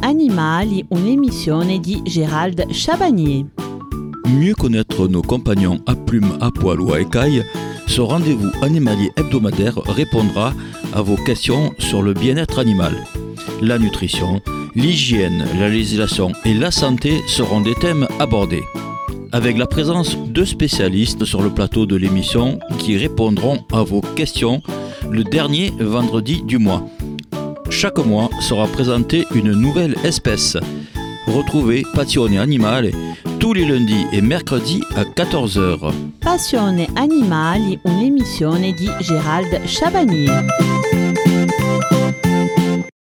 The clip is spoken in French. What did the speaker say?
Animali, un'emissione di Gérald Chabagnier. Mieux connaître nos compagnons à plumes, à poil ou à écailles, ce rendez-vous animalier hebdomadaire répondra à vos questions sur le bien-être animal. La nutrition, l'hygiène, la législation et la santé seront des thèmes abordés. Avec la présence de spécialistes sur le plateau de l'émission qui répondront à vos questions le dernier vendredi du mois. Chaque mois sera présentée une nouvelle espèce. Retrouvez Passionné Animale tous les lundis et mercredis à 14h. Passione Animali, un'emissione di Gérald Chabagnier.